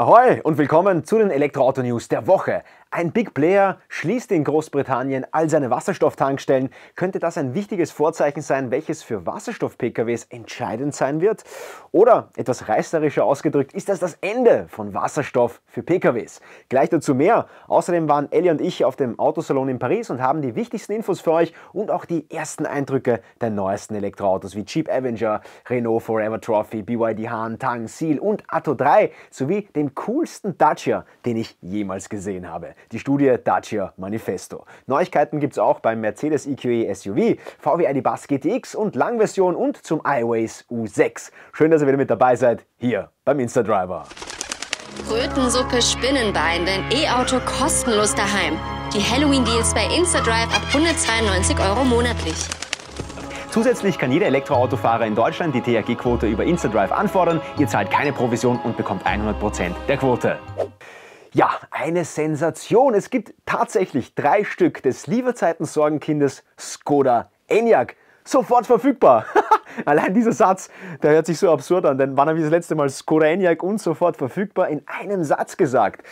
Ahoi und willkommen zu den Elektroauto-News der Woche. Ein Big Player schließt in Großbritannien all seine Wasserstofftankstellen. Könnte das ein wichtiges Vorzeichen sein, welches für Wasserstoff-PKWs entscheidend sein wird? Oder etwas reißerischer ausgedrückt, ist das das Ende von Wasserstoff für PKWs? Gleich dazu mehr. Außerdem waren Ellie und ich auf dem Autosalon in Paris und haben die wichtigsten Infos für euch und auch die ersten Eindrücke der neuesten Elektroautos wie Jeep Avenger, Renault Forever Trophy, BYD Hahn, Tang, Seal und Atto 3 sowie dem coolsten Dacia, den ich jemals gesehen habe die Studie Dacia Manifesto. Neuigkeiten gibt es auch beim Mercedes EQE SUV, VW ID Buzz GTX und Langversion und zum iWays U6. Schön, dass ihr wieder mit dabei seid, hier beim Instadriver. Krötensuppe Spinnenbein, dein E-Auto kostenlos daheim. Die Halloween-Deals bei InstaDrive ab 192 Euro monatlich. Zusätzlich kann jeder Elektroautofahrer in Deutschland die THG-Quote über InstaDrive anfordern. Ihr zahlt keine Provision und bekommt 100% der Quote. Ja, eine Sensation. Es gibt tatsächlich drei Stück des Lieferzeiten-Sorgenkindes Skoda Enyaq. Sofort verfügbar. Allein dieser Satz, der hört sich so absurd an, denn wann habe ich das letzte Mal Skoda Enyaq und sofort verfügbar in einem Satz gesagt?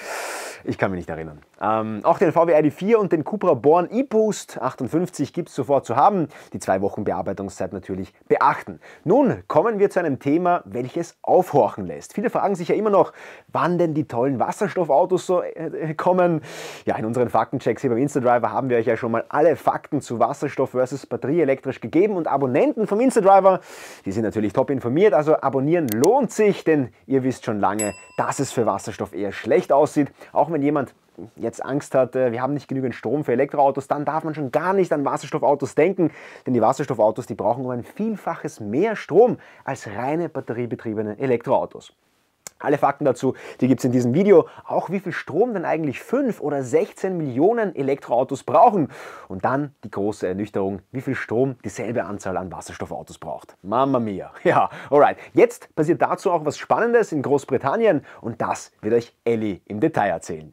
Ich kann mich nicht erinnern. Ähm, auch den VW ID4 und den Cupra Born eBoost 58 gibt es sofort zu haben. Die zwei Wochen Bearbeitungszeit natürlich beachten. Nun kommen wir zu einem Thema, welches aufhorchen lässt. Viele fragen sich ja immer noch, wann denn die tollen Wasserstoffautos so äh, kommen. Ja, in unseren Faktenchecks hier beim Instadriver haben wir euch ja schon mal alle Fakten zu Wasserstoff versus batterieelektrisch gegeben und Abonnenten vom Instadriver, die sind natürlich top informiert, also abonnieren lohnt sich, denn ihr wisst schon lange, dass es für Wasserstoff eher schlecht aussieht. Auch wenn jemand jetzt Angst hat, äh, wir haben nicht genügend Strom für Elektroautos, dann darf man schon gar nicht an Wasserstoffautos denken, denn die Wasserstoffautos, die brauchen um ein Vielfaches mehr Strom als reine batteriebetriebene Elektroautos. Alle Fakten dazu, die gibt es in diesem Video. Auch wie viel Strom denn eigentlich 5 oder 16 Millionen Elektroautos brauchen. Und dann die große Ernüchterung, wie viel Strom dieselbe Anzahl an Wasserstoffautos braucht. Mamma mia. Ja, alright. Jetzt passiert dazu auch was Spannendes in Großbritannien und das wird euch Ellie im Detail erzählen.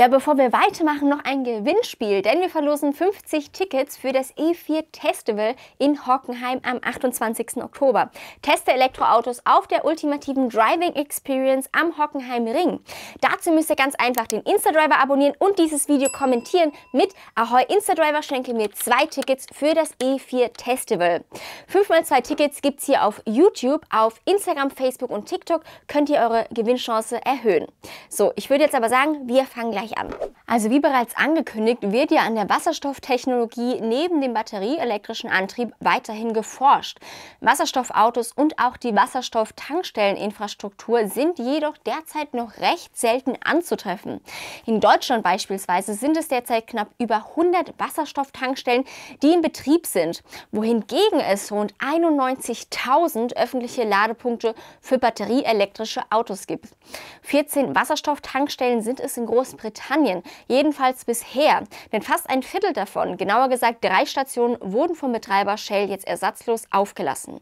Ja, bevor wir weitermachen, noch ein Gewinnspiel, denn wir verlosen 50 Tickets für das E4 Festival in Hockenheim am 28. Oktober. Teste Elektroautos auf der ultimativen Driving Experience am Hockenheim Ring. Dazu müsst ihr ganz einfach den Instadriver abonnieren und dieses Video kommentieren mit Ahoi Instadriver schenke mir zwei Tickets für das E4 Festival. Fünfmal zwei Tickets gibt es hier auf YouTube, auf Instagram, Facebook und TikTok könnt ihr eure Gewinnchance erhöhen. So, ich würde jetzt aber sagen, wir fangen gleich gleich an. Also wie bereits angekündigt, wird ja an der Wasserstofftechnologie neben dem batterieelektrischen Antrieb weiterhin geforscht. Wasserstoffautos und auch die Wasserstofftankstelleninfrastruktur sind jedoch derzeit noch recht selten anzutreffen. In Deutschland beispielsweise sind es derzeit knapp über 100 Wasserstofftankstellen, die in Betrieb sind, wohingegen es rund 91.000 öffentliche Ladepunkte für batterieelektrische Autos gibt. 14 Wasserstofftankstellen sind es in Großbritannien Großbritannien, jedenfalls bisher. Denn fast ein Viertel davon, genauer gesagt drei Stationen, wurden vom Betreiber Shell jetzt ersatzlos aufgelassen.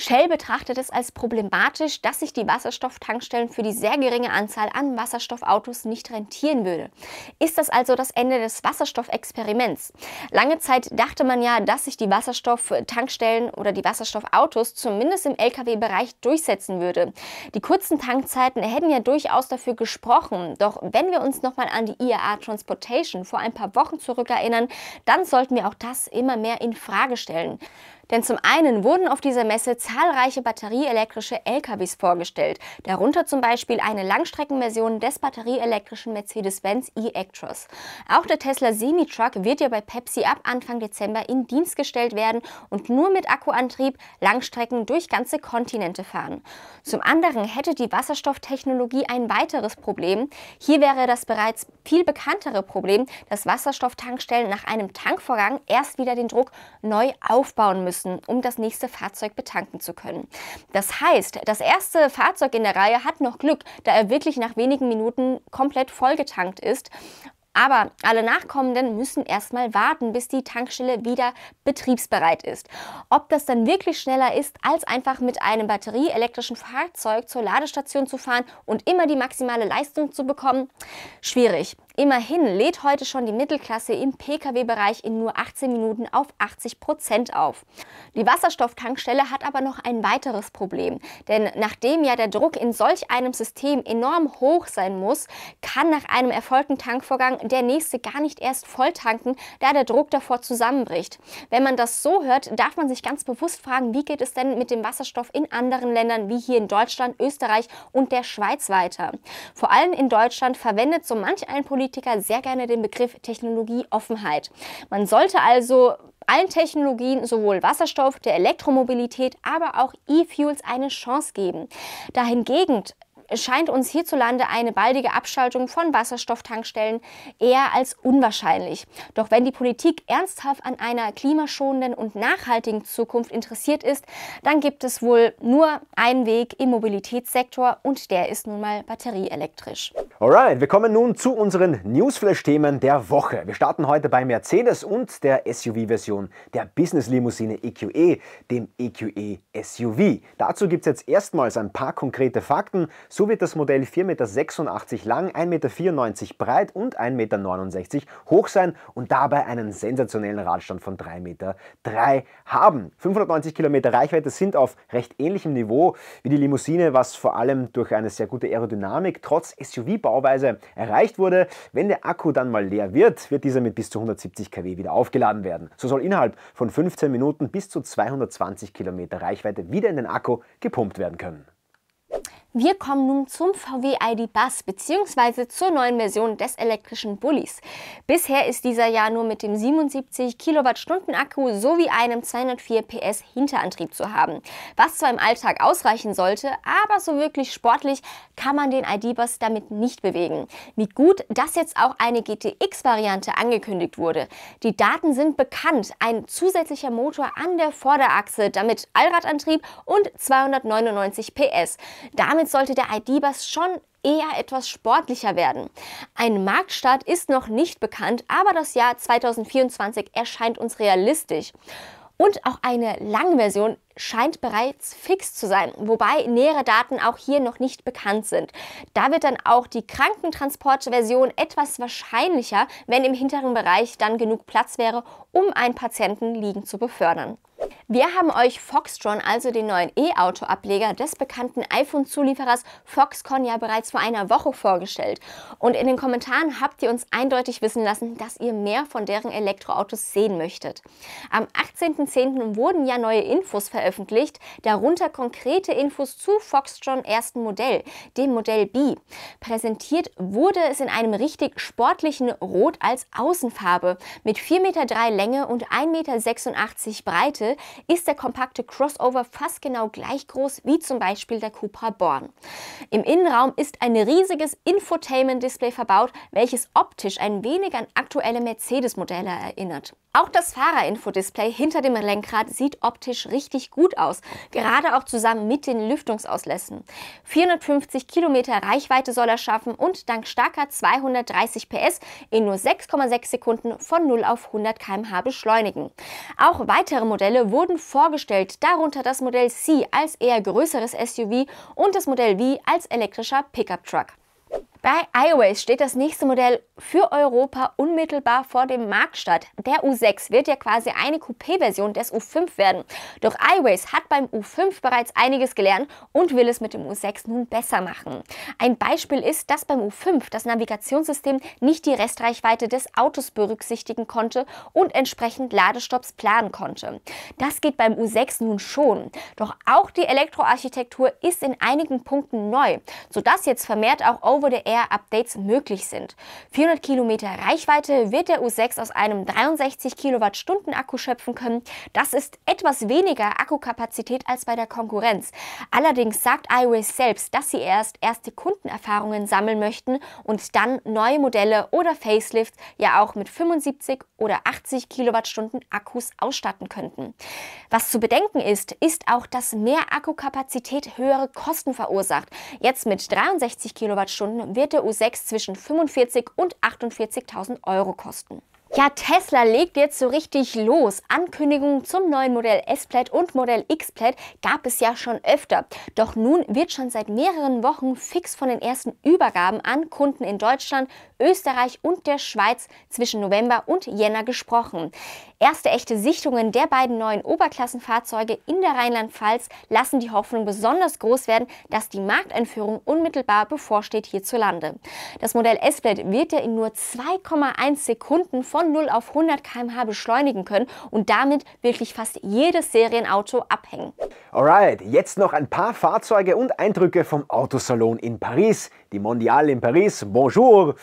Shell betrachtet es als problematisch, dass sich die Wasserstofftankstellen für die sehr geringe Anzahl an Wasserstoffautos nicht rentieren würde. Ist das also das Ende des Wasserstoffexperiments? Lange Zeit dachte man ja, dass sich die Wasserstofftankstellen oder die Wasserstoffautos zumindest im Lkw-Bereich durchsetzen würde. Die kurzen Tankzeiten hätten ja durchaus dafür gesprochen. Doch wenn wir uns nochmal an die IAA Transportation vor ein paar Wochen zurückerinnern, dann sollten wir auch das immer mehr in Frage stellen. Denn zum einen wurden auf dieser Messe zahlreiche batterieelektrische LKWs vorgestellt, darunter zum Beispiel eine Langstreckenversion des batterieelektrischen Mercedes-Benz e-Actros. Auch der Tesla Semi-Truck wird ja bei Pepsi ab Anfang Dezember in Dienst gestellt werden und nur mit Akkuantrieb Langstrecken durch ganze Kontinente fahren. Zum anderen hätte die Wasserstofftechnologie ein weiteres Problem. Hier wäre das bereits viel bekanntere Problem, dass Wasserstofftankstellen nach einem Tankvorgang erst wieder den Druck neu aufbauen müssen müssen, um das nächste Fahrzeug betanken zu können. Das heißt, das erste Fahrzeug in der Reihe hat noch Glück, da er wirklich nach wenigen Minuten komplett vollgetankt ist. Aber alle Nachkommenden müssen erstmal warten, bis die Tankstelle wieder betriebsbereit ist. Ob das dann wirklich schneller ist, als einfach mit einem batterieelektrischen Fahrzeug zur Ladestation zu fahren und immer die maximale Leistung zu bekommen, schwierig. Immerhin lädt heute schon die Mittelklasse im Pkw-Bereich in nur 18 Minuten auf 80 Prozent auf. Die Wasserstofftankstelle hat aber noch ein weiteres Problem, denn nachdem ja der Druck in solch einem System enorm hoch sein muss, kann nach einem erfolgten Tankvorgang der nächste gar nicht erst voll tanken, da der Druck davor zusammenbricht. Wenn man das so hört, darf man sich ganz bewusst fragen, wie geht es denn mit dem Wasserstoff in anderen Ländern wie hier in Deutschland, Österreich und der Schweiz weiter. Vor allem in Deutschland verwendet so manch ein Politiker sehr gerne den Begriff Technologieoffenheit. Man sollte also allen Technologien, sowohl Wasserstoff, der Elektromobilität, aber auch E-Fuels eine Chance geben. Dahingegen scheint uns hierzulande eine baldige Abschaltung von Wasserstofftankstellen eher als unwahrscheinlich. Doch wenn die Politik ernsthaft an einer klimaschonenden und nachhaltigen Zukunft interessiert ist, dann gibt es wohl nur einen Weg im Mobilitätssektor und der ist nun mal batterieelektrisch. Alright, wir kommen nun zu unseren Newsflash-Themen der Woche. Wir starten heute bei Mercedes und der SUV-Version der Business-Limousine EQE, dem EQE SUV. Dazu gibt es jetzt erstmals ein paar konkrete Fakten. So wird das Modell 4,86 Meter lang, 1,94 Meter breit und 1,69 Meter hoch sein und dabei einen sensationellen Radstand von 3,3 Meter haben. 590 Kilometer Reichweite sind auf recht ähnlichem Niveau wie die Limousine, was vor allem durch eine sehr gute Aerodynamik trotz SUV-Bauweise erreicht wurde. Wenn der Akku dann mal leer wird, wird dieser mit bis zu 170 kW wieder aufgeladen werden. So soll innerhalb von 15 Minuten bis zu 220 Kilometer Reichweite wieder in den Akku gepumpt werden können. Wir kommen nun zum VW ID Bus bzw. zur neuen Version des elektrischen Bullis. Bisher ist dieser ja nur mit dem 77 Kilowattstunden Akku sowie einem 204 PS Hinterantrieb zu haben, was zwar im Alltag ausreichen sollte, aber so wirklich sportlich kann man den ID Bus damit nicht bewegen. Wie gut, dass jetzt auch eine GTX-Variante angekündigt wurde. Die Daten sind bekannt, ein zusätzlicher Motor an der Vorderachse, damit Allradantrieb und 299 PS. Damit sollte der ID-Bus schon eher etwas sportlicher werden. Ein Marktstart ist noch nicht bekannt, aber das Jahr 2024 erscheint uns realistisch. Und auch eine Langversion scheint bereits fix zu sein, wobei nähere Daten auch hier noch nicht bekannt sind. Da wird dann auch die Krankentransportversion etwas wahrscheinlicher, wenn im hinteren Bereich dann genug Platz wäre, um einen Patienten liegend zu befördern. Wir haben euch Foxtron, also den neuen E-Auto-Ableger des bekannten iPhone-Zulieferers Foxconn ja bereits vor einer Woche vorgestellt. Und in den Kommentaren habt ihr uns eindeutig wissen lassen, dass ihr mehr von deren Elektroautos sehen möchtet. Am 18.10. wurden ja neue Infos veröffentlicht, darunter konkrete Infos zu Foxtron ersten Modell, dem Modell B. Präsentiert wurde es in einem richtig sportlichen Rot als Außenfarbe mit 4,3 Meter Länge und 1,86 Meter Breite ist der kompakte Crossover fast genau gleich groß wie zum Beispiel der Cupra Born. Im Innenraum ist ein riesiges Infotainment-Display verbaut, welches optisch ein wenig an aktuelle Mercedes-Modelle erinnert. Auch das Fahrerinfodisplay hinter dem Lenkrad sieht optisch richtig gut aus, gerade auch zusammen mit den Lüftungsauslässen. 450 Kilometer Reichweite soll er schaffen und dank starker 230 PS in nur 6,6 Sekunden von 0 auf 100 km/h beschleunigen. Auch weitere Modelle wurden vorgestellt, darunter das Modell C als eher größeres SUV und das Modell V als elektrischer Pickup-Truck. Bei iWays steht das nächste Modell für Europa unmittelbar vor dem Marktstart. Der U6 wird ja quasi eine Coupé-Version des U5 werden. Doch iWays hat beim U5 bereits einiges gelernt und will es mit dem U6 nun besser machen. Ein Beispiel ist, dass beim U5 das Navigationssystem nicht die Restreichweite des Autos berücksichtigen konnte und entsprechend Ladestopps planen konnte. Das geht beim U6 nun schon. Doch auch die Elektroarchitektur ist in einigen Punkten neu, sodass jetzt vermehrt auch Over-the Over-the-Air-Updates möglich sind. 400 Kilometer Reichweite wird der U6 aus einem 63 Kilowattstunden Akku schöpfen können. Das ist etwas weniger Akkukapazität als bei der Konkurrenz. Allerdings sagt iWays selbst, dass sie erst erste Kundenerfahrungen sammeln möchten und dann neue Modelle oder Facelifts ja auch mit 75 oder 80 Kilowattstunden Akkus ausstatten könnten. Was zu bedenken ist, ist auch, dass mehr Akkukapazität höhere Kosten verursacht. Jetzt mit 63 Kilowattstunden wird der U6 zwischen 45 und 48.000 Euro kosten. Ja, Tesla legt jetzt so richtig los. Ankündigungen zum neuen Modell S-Plaid und Modell X-Plaid gab es ja schon öfter. Doch nun wird schon seit mehreren Wochen fix von den ersten Übergaben an Kunden in Deutschland, Österreich und der Schweiz zwischen November und Jänner gesprochen. Erste echte Sichtungen der beiden neuen Oberklassenfahrzeuge in der Rheinland-Pfalz lassen die Hoffnung besonders groß werden, dass die Markteinführung unmittelbar bevorsteht hierzulande. Das Modell S-Plaid wird ja in nur 2,1 Sekunden von 0 auf 100 km/h beschleunigen können und damit wirklich fast jedes Serienauto abhängen. Alright, jetzt noch ein paar Fahrzeuge und Eindrücke vom Autosalon in Paris. Die Mondiale in Paris, bonjour!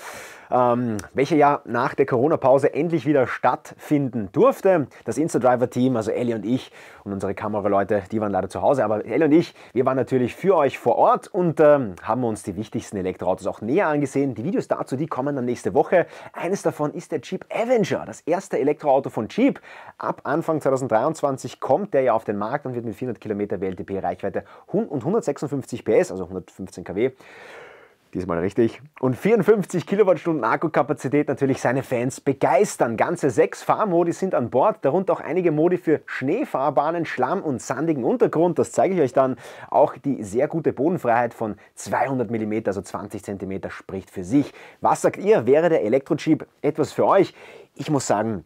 Ähm, welche ja nach der Corona-Pause endlich wieder stattfinden durfte. Das Instadriver-Team, also Ellie und ich und unsere Kameraleute, die waren leider zu Hause, aber Ellie und ich, wir waren natürlich für euch vor Ort und ähm, haben uns die wichtigsten Elektroautos auch näher angesehen. Die Videos dazu, die kommen dann nächste Woche. Eines davon ist der Jeep Avenger, das erste Elektroauto von Jeep. Ab Anfang 2023 kommt der ja auf den Markt und wird mit 400 Kilometer WLTP-Reichweite und 156 PS, also 115 kW, diesmal richtig, und 54 Kilowattstunden Akkukapazität natürlich seine Fans begeistern. Ganze sechs Fahrmodi sind an Bord, darunter auch einige Modi für Schneefahrbahnen, Schlamm und sandigen Untergrund. Das zeige ich euch dann. Auch die sehr gute Bodenfreiheit von 200 mm, also 20 cm, spricht für sich. Was sagt ihr? Wäre der Elektro-Jeep etwas für euch? Ich muss sagen,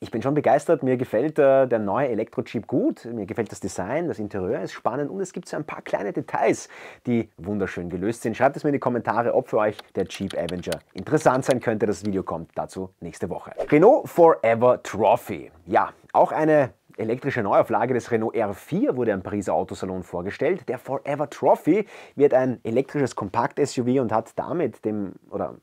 ich bin schon begeistert. Mir gefällt äh, der neue Elektro-Jeep gut. Mir gefällt das Design, das Interieur ist spannend und es gibt so ein paar kleine Details, die wunderschön gelöst sind. Schreibt es mir in die Kommentare, ob für euch der Jeep Avenger interessant sein könnte. Das Video kommt dazu nächste Woche. Renault Forever Trophy. Ja, auch eine elektrische Neuauflage des Renault R4 wurde am Pariser Autosalon vorgestellt. Der Forever Trophy wird ein elektrisches Kompakt-SUV und hat damit dem, oder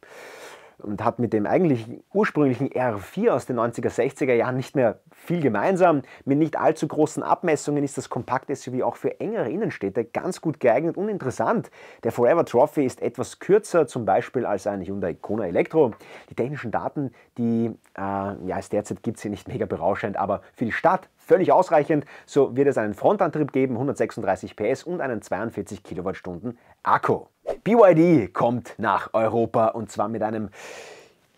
und hat mit dem eigentlich ursprünglichen R4 aus den 90er, 60er Jahren nicht mehr viel gemeinsam. Mit nicht allzu großen Abmessungen ist das Kompakt-SUV auch für engere Innenstädte ganz gut geeignet und interessant. Der Forever Trophy ist etwas kürzer, zum Beispiel als ein Hyundai Kona Elektro. Die technischen Daten, die äh, ja, es derzeit gibt, sind nicht mega berauschend, aber für die Stadt völlig ausreichend. So wird es einen Frontantrieb geben, 136 PS und einen 42 Kilowattstunden Akku. BYD kommt nach Europa und zwar mit einem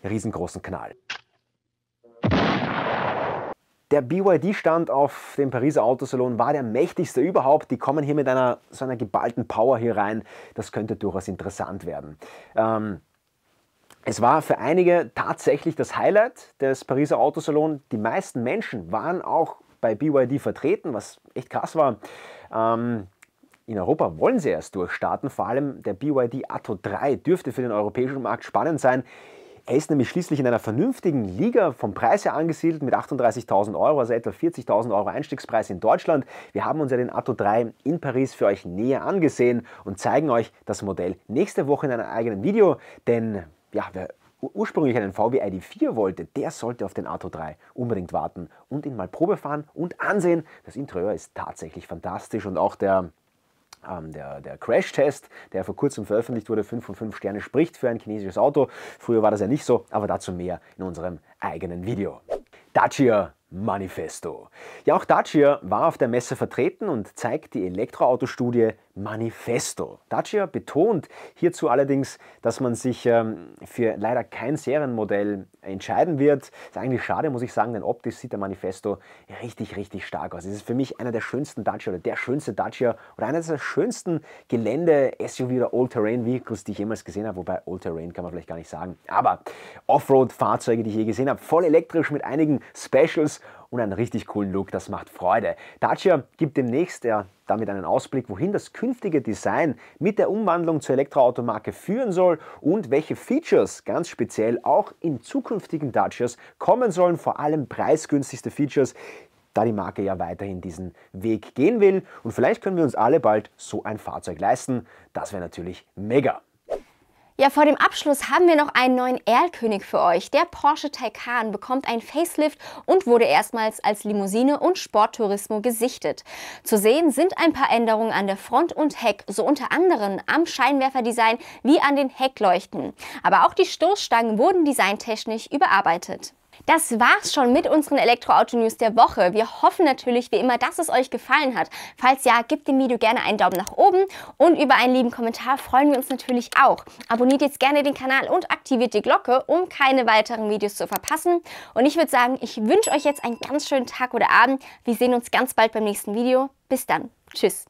riesengroßen Knall. Der BYD-Stand auf dem Pariser Autosalon war der mächtigste überhaupt. Die kommen hier mit einer so einer geballten Power hier rein. Das könnte durchaus interessant werden. Ähm, es war für einige tatsächlich das Highlight des Pariser Autosalon. Die meisten Menschen waren auch bei BYD vertreten, was echt krass war. Ähm, in Europa wollen sie erst durchstarten, vor allem der BYD Atto 3 dürfte für den europäischen Markt spannend sein. Er ist nämlich schließlich in einer vernünftigen Liga vom Preis her angesiedelt mit 38.000 Euro, also etwa 40.000 Euro Einstiegspreis in Deutschland. Wir haben uns ja den Atto 3 in Paris für euch näher angesehen und zeigen euch das Modell nächste Woche in einem eigenen Video, denn ja, wer ursprünglich einen VW ID4 wollte, der sollte auf den Atto 3 unbedingt warten und ihn mal Probe fahren und ansehen. Das Interieur ist tatsächlich fantastisch und auch der der, der Crash-Test, der vor kurzem veröffentlicht wurde, 5 von 5 Sterne spricht für ein chinesisches Auto. Früher war das ja nicht so, aber dazu mehr in unserem eigenen Video. Dacia Manifesto. Ja, auch Dacia war auf der Messe vertreten und zeigt die Elektroautostudie Manifesto. Dacia betont hierzu allerdings, dass man sich ähm, für leider kein Serienmodell entscheiden wird. Ist eigentlich schade, muss ich sagen, denn optisch sieht der Manifesto richtig, richtig stark aus. Es ist für mich einer der schönsten Dacia oder der schönste Dacia oder einer der schönsten Gelände-SUV oder All-Terrain-Vehicles, die ich jemals gesehen habe. Wobei All-Terrain kann man vielleicht gar nicht sagen. Aber Offroad-Fahrzeuge, die ich je gesehen habe, voll elektrisch mit einigen Specials und einen richtig coolen Look. Das macht Freude. Dacia gibt demnächst ja damit einen Ausblick, wohin das künftige Design mit der Umwandlung zur Elektroautomarke führen soll und welche Features ganz speziell auch in zukünftigen Dacias kommen sollen, vor allem preisgünstigste Features, da die Marke ja weiterhin diesen Weg gehen will. Und vielleicht können wir uns alle bald so ein Fahrzeug leisten. Das wäre natürlich mega. Ja, vor dem Abschluss haben wir noch einen neuen Erlkönig für euch. Der Porsche Taycan bekommt ein Facelift und wurde erstmals als Limousine und Sporttourismo gesichtet. Zu sehen sind ein paar Änderungen an der Front und Heck, so unter anderem am Scheinwerferdesign wie an den Heckleuchten. Aber auch die Stoßstangen wurden designtechnisch überarbeitet. Das war's schon mit unseren Elektroauto-News der Woche. Wir hoffen natürlich wie immer, dass es euch gefallen hat. Falls ja, gebt dem Video gerne einen Daumen nach oben und über einen lieben Kommentar freuen wir uns natürlich auch. Abonniert jetzt gerne den Kanal und aktiviert die Glocke, um keine weiteren Videos zu verpassen. Und ich würde sagen, ich wünsche euch jetzt einen ganz schönen Tag oder Abend. Wir sehen uns ganz bald beim nächsten Video. Bis dann. Tschüss.